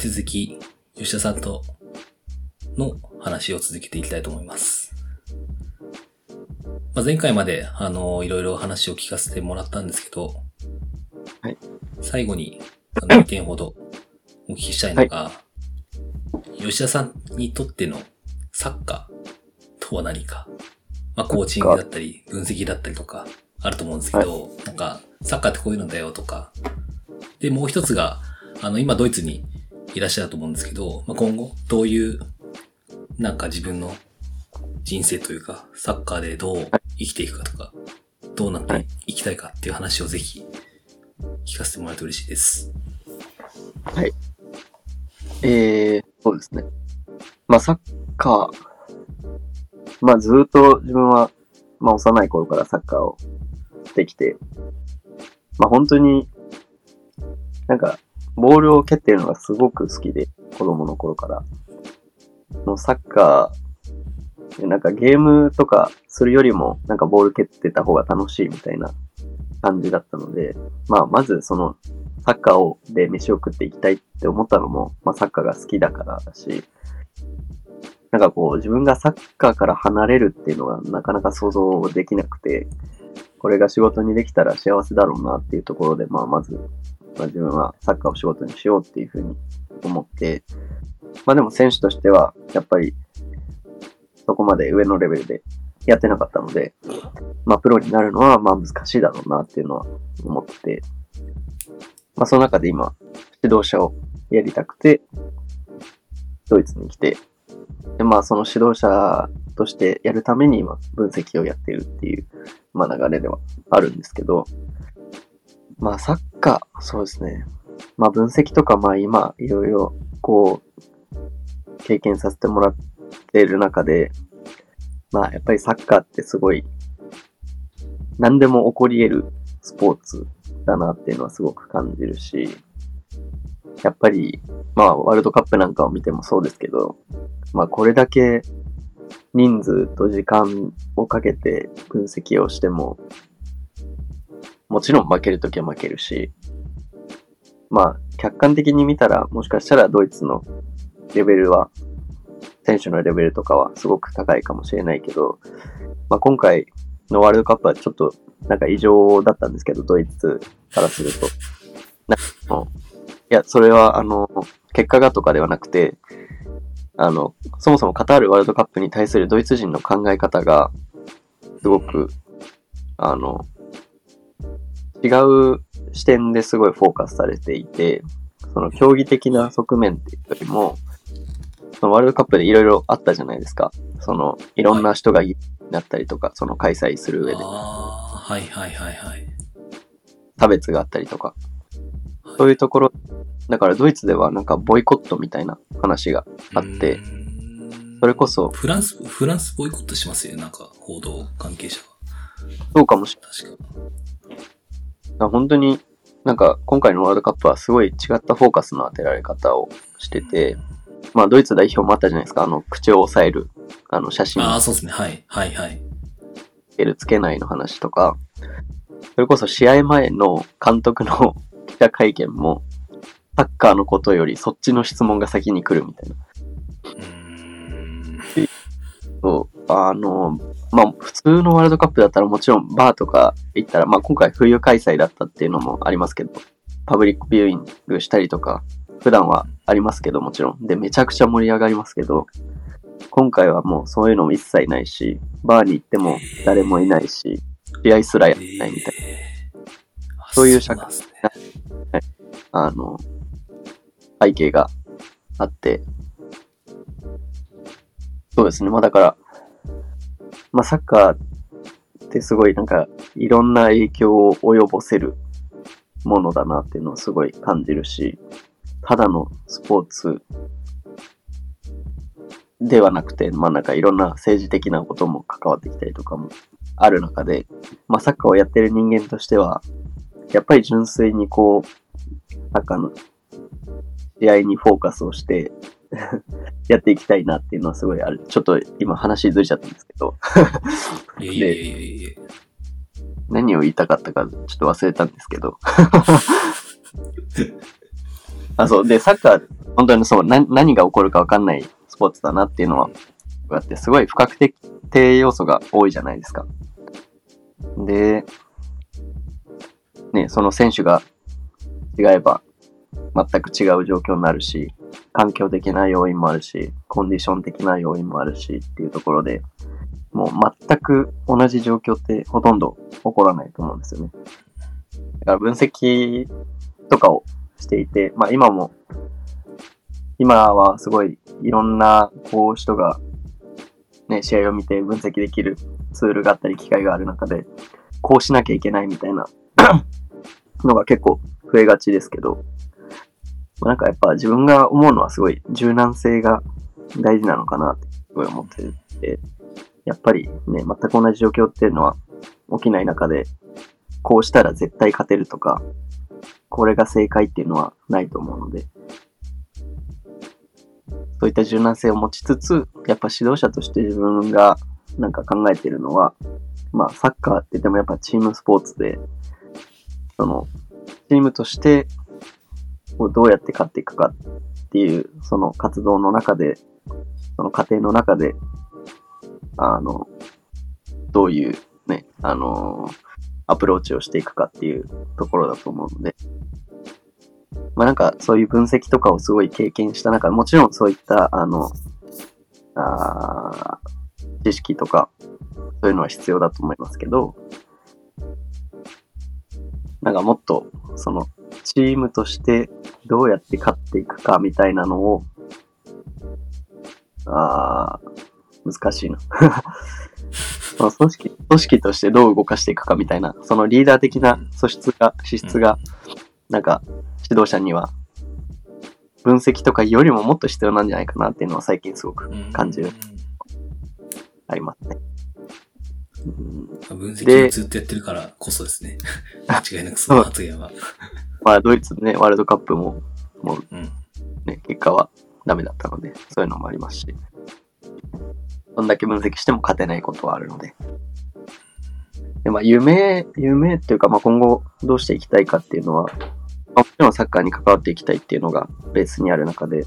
き続き、吉田さんとの話を続けていきたいと思います。まあ、前回まで、あの、いろいろ話を聞かせてもらったんですけど、はい。最後に、あの、2点ほどお聞きしたいのが、吉田さんにとってのサッカーとは何か、まあ、コーチングだったり、分析だったりとか、あると思うんですけど、なんか、サッカーってこういうのだよとか、で、もう一つが、あの、今ドイツにいらっしゃると思うんですけど、まあ、今後、どういう、なんか自分の人生というか、サッカーでどう生きていくかとか、どうなっていきたいかっていう話をぜひ聞かせてもらえると嬉しいです。えー、そうですね。まあ、サッカー、まあ、ずっと自分は、まあ、幼い頃からサッカーをしてきて、まあ、本当に、なんか、ボールを蹴ってるのがすごく好きで、子供の頃から。もうサッカー、なんかゲームとかするよりも、なんかボール蹴ってた方が楽しいみたいな感じだったので、まあ、まずその、サッカーをで飯を食っていきたいって思ったのも、まあ、サッカーが好きだからだし、なんかこう、自分がサッカーから離れるっていうのがなかなか想像できなくて、これが仕事にできたら幸せだろうなっていうところで、まあ、まず、まあ、自分はサッカーを仕事にしようっていうふうに思って、まあでも選手としては、やっぱり、そこまで上のレベルでやってなかったので、まあプロになるのはまあ難しいだろうなっていうのは思って、まあその中で今、指導者をやりたくて、ドイツに来て、でまあその指導者としてやるために今分析をやっているっていう、まあ流れではあるんですけど、まあサッカー、そうですね。まあ分析とかまあ今いろいろこう経験させてもらっている中で、まあやっぱりサッカーってすごい何でも起こり得るスポーツだなっていうのはすごく感じるし、やっぱりまあワールドカップなんかを見てもそうですけど、まあこれだけ人数と時間をかけて分析をしても、もちろん負けるときは負けるし、まあ客観的に見たらもしかしたらドイツのレベルは、選手のレベルとかはすごく高いかもしれないけど、まあ、今回のワールドカップはちょっとなんか異常だったんですけど、ドイツからすると。なんかいや、それはあの、結果がとかではなくて、あの、そもそもカタールワールドカップに対するドイツ人の考え方が、すごく、あの、違う視点ですごいフォーカスされていて、その競技的な側面っていうよりも、そのワールドカップでいろいろあったじゃないですか。その、いろんな人がいなったりとか、その開催する上ではいはいはいはい。差別があったりとか。そういうところ、だからドイツではなんかボイコットみたいな話があってそれこそ、フランス、フランスボイコットしますよね、なんか、報道関係者は。そうかもしれ確か。本当になんか今回のワールドカップはすごい違ったフォーカスの当てられ方をしてて、まあドイツ代表もあったじゃないですか。あの、口を押さえる、あの、写真ああ、そうですね。はい。はいはい。つけるつけないの話とか、それこそ試合前の監督の 記者会見も、サッカーのことよりそっちの質問が先に来るみたいな。うーん。そう、あの、まあ、普通のワールドカップだったらもちろんバーとか行ったら、まあ今回冬開催だったっていうのもありますけど、パブリックビューイングしたりとか、普段はありますけどもちろん。で、めちゃくちゃ盛り上がりますけど、今回はもうそういうのも一切ないし、バーに行っても誰もいないし、試合すらやってないみたいな。そういう社会ね。あの、背景があって、そうですね。まあだから、まあサッカーってすごいなんかいろんな影響を及ぼせるものだなっていうのをすごい感じるし、ただのスポーツではなくて、まあなんかいろんな政治的なことも関わってきたりとかもある中で、まあサッカーをやってる人間としては、やっぱり純粋にこう、サッカーの試合にフォーカスをして やっていきたいなっていうのはすごいある。ちょっと今話ずれちゃったんですけど、いやいやいやいや。何を言いたかったかちょっと忘れたんですけど。あ、そう。で、サッカー、本当にそう、な何が起こるか分かんないスポーツだなっていうのは、あって、すごい不確定要素が多いじゃないですか。で、ね、その選手が違えば全く違う状況になるし、環境的な要因もあるし、コンディション的な要因もあるしっていうところで、もう全く同じ状況ってほとんど起こらないと思うんですよね。だから分析とかをしていて、まあ今も、今はすごいいろんなこう人がね、試合を見て分析できるツールがあったり機会がある中で、こうしなきゃいけないみたいなのが結構増えがちですけど、なんかやっぱ自分が思うのはすごい柔軟性が大事なのかなってすごい思ってて、やっぱりね、全く同じ状況っていうのは起きない中で、こうしたら絶対勝てるとか、これが正解っていうのはないと思うので、そういった柔軟性を持ちつつ、やっぱ指導者として自分がなんか考えてるのは、まあサッカーって言ってもやっぱチームスポーツで、その、チームとしてをどうやって勝っていくかっていう、その活動の中で、その過程の中で、あの、どういうね、あのアプローチをしていくかっていうところだと思うので、まあなんかそういう分析とかをすごい経験した中、もちろんそういった、あの、あ知識とか、そういうのは必要だと思いますけど、なんかもっと、その、チームとしてどうやって勝っていくかみたいなのを、あー、難しいな。その組織、組織としてどう動かしていくかみたいな、そのリーダー的な素質が、資質が、なんか、指導者には、分析とかよりももっと必要なんじゃないかなっていうのは最近すごく感じる、ありますね。分析をずっとやってるからこそですね。間違いなくその発言は。まあ、ドイツね、ワールドカップも、もう、ね、結果はダメだったので、そういうのもありますし、どんだけ分析しても勝てないことはあるので。で、まあ、夢、夢っていうか、まあ、今後どうしていきたいかっていうのは、まあ、もちろんサッカーに関わっていきたいっていうのがベースにある中で、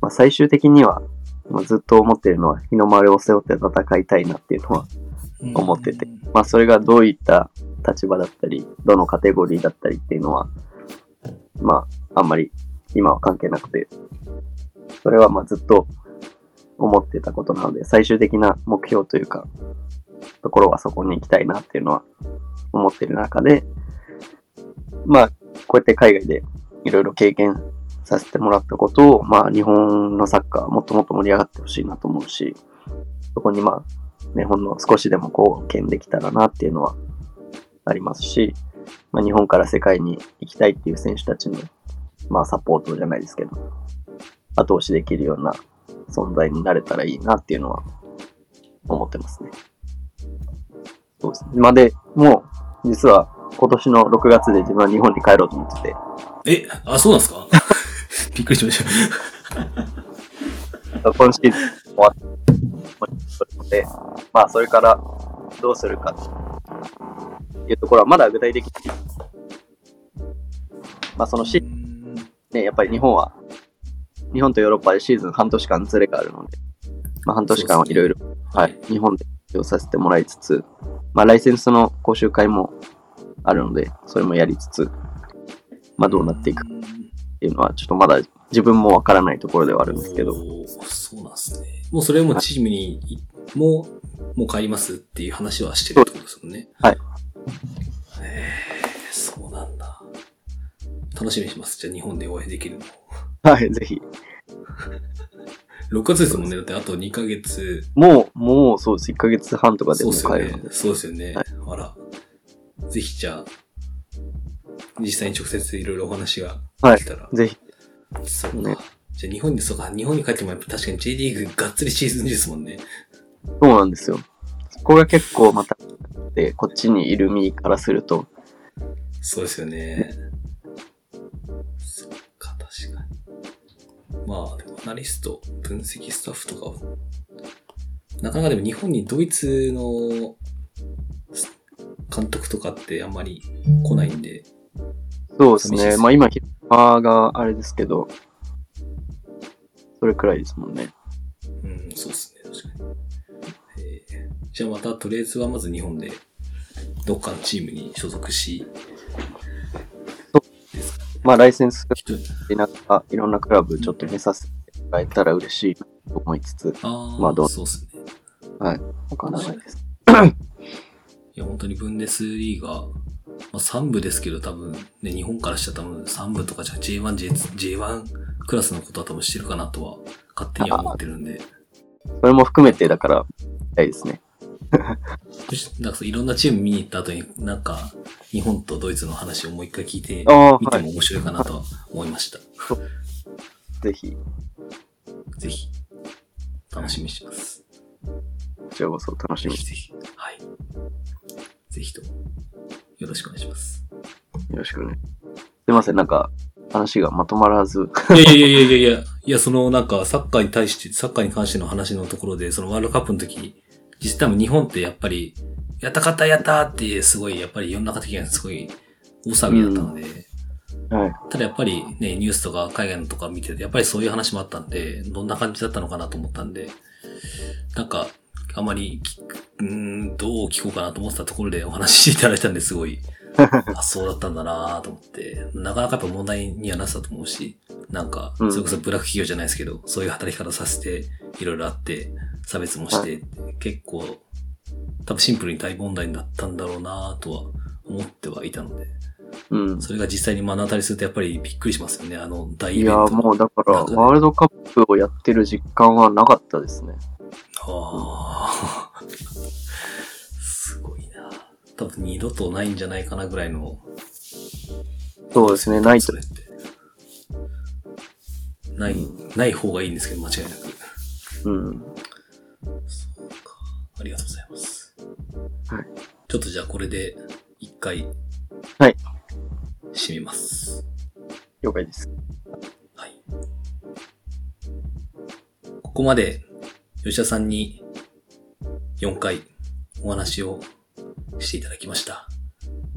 まあ、最終的には、まあ、ずっと思ってるのは、日の丸を背負って戦いたいなっていうのは思ってて、まあ、それがどういった立場だったり、どのカテゴリーだったりっていうのは、まあ、あんまり今は関係なくて、それはまあずっと思ってたことなので、最終的な目標というか、ところはそこに行きたいなっていうのは思ってる中で、まあ、こうやって海外でいろいろ経験させてもらったことを、まあ、日本のサッカーもっともっと盛り上がってほしいなと思うし、そこにまあ、日本の少しでも貢献できたらなっていうのはありますし、まあ、日本から世界に行きたいっていう選手たちの、まあ、サポートじゃないですけど、後押しできるような存在になれたらいいなっていうのは思ってますね。そうですね。まあ、で、もう、実は今年の6月で自分は日本に帰ろうと思ってて。え、あ、そうなんですか？びっくりしました。今シーズン終わってまあ、それからどうするかっていうところはまだ具体的に、まあ、そのし、ね、やっぱり日本は、日本とヨーロッパでシーズン半年間ずれがあるので、まあ、半年間はいろいろ、はい、日本でさせてもらいつつ、まあ、ライセンスの講習会もあるので、それもやりつつ、まあ、どうなっていくっていうのは、ちょっとまだ自分もわからないところではあるんですけど。そうなんですね。もうそれもチームにも、もう帰りますっていう話はしてるってことですもんね。はい。えー、そうなんだ。楽しみにします。じゃあ日本でお会いできるの。はい、ぜひ。6月ですもんね。だってあと2ヶ月。もう、もうそうです。1ヶ月半とかでも帰る。そうですよね。よねはい、あら。ぜひじゃあ、実際に直接いろいろお話ができたら。はい、ぜひ。そうね。じゃあ日本に、そうか、日本に帰ってもやっぱ確かに J リーグがっつりシーズンですもんね。そうなんですよ。そこが結構また、で、こっちにいる身からすると。そうですよね。そっか、確かに。まあ、でもアナリスト、分析スタッフとかは、なかなかでも日本にドイツの監督とかってあんまり来ないんで。そうですね。まあ今、ヒッパーがあれですけど、それくらいですもんね。うん、そうっすね、じゃあまた、とりあえずはまず日本で、どっかのチームに所属し、まあ、ライセンスでなんか、いろんなクラブちょっと見させてもらえたら嬉しいと思いつつ、ああ、まあどうそうっすね。はい。わかんないです。いや、本当にブンデスリーガー、まあ、3部ですけど多分、ね、日本からしたら多分3部とかじゃ J1、J- J1 クラスのことは多分してるかなとは、勝手には思ってるんで、それも含めて、だから、たいですね。なんかいろんなチーム見に行った後に、なんか、日本とドイツの話をもう一回聞いて、ああ、はい。見ても面白いかなとは思いました。ぜひ、ぜひ、楽しみにしてます。こちらこそ楽しみにぜひぜひ。はい。ぜひとも、よろしくお願いします。よろしくね。すいません、なんか、話がまとまらず。いやいやいやいやいやいや、いや、そのなんか、サッカーに対して、サッカーに関しての話のところで、そのワールドカップの時、実際多分日本ってやっぱり、やったかったやったーって、すごい、やっぱり世の中的にはすごい、大騒ぎだったので、はい。ただやっぱりね、ニュースとか海外のとか見てて、やっぱりそういう話もあったんで、どんな感じだったのかなと思ったんで、なんか、あまりうーん、どう聞こうかなと思ってたところでお話しいただいたんですごい、あ、そうだったんだなと思って、なかなかやっぱ問題にはなってたと思うし、なんか、うん。それこそブラック企業じゃないですけど、そういう働き方させて、いろいろあって、差別もして、結構、多分シンプルに大問題になったんだろうなとは思ってはいたので、うん。それが実際に目の当たりするとやっぱりびっくりしますよね、あの大イいやー、ベント。もうだから、ワールドカップをやってる実感はなかったですね。ああ。すごいな。多分二度とないんじゃないかなぐらいの。そうですね、ないと。ない、ない方がいいんですけど、間違いなく。うん。れで一回。はい。締めます。了解です。はい。ここまで吉田さんに4回お話をしていただきました。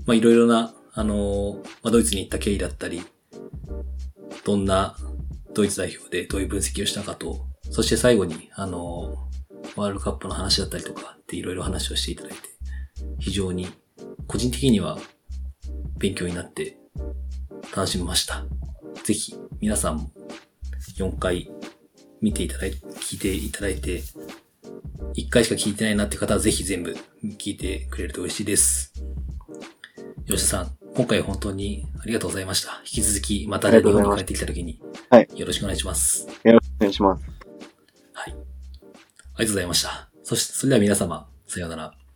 まあいろいろな、あのーまあ、ドイツに行った経緯だったり、どんなドイツ代表でどういう分析をしたかと、そして最後に、あのーワールドカップの話だったりとかっていろいろ話をしていただいて、非常に個人的には勉強になって楽しみました。ぜひ皆さんも4回見ていただいて、聞いていただいて、1回しか聞いてないなって方はぜひ全部聞いてくれると嬉しいです。吉田さん、今回は本当にありがとうございました。引き続きまたあ日本に帰ってきた時に、はいよろしくお願いします。よろしくお願いします。はい。ありがとうございました。そして、それでは皆様、さようなら。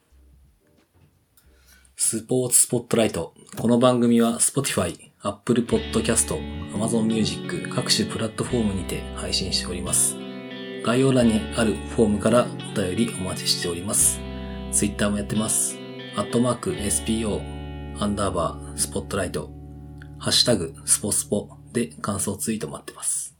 スポーツスポットライト。この番組は Spotify、Apple Podcast、Amazon Music 各種プラットフォームにて配信しております。概要欄にあるフォームからお便りお待ちしております。Twitter もやってます。アットマーク SPO アンダーバースポットライト。ハッシュタグスポスポで感想ツイート待ってます。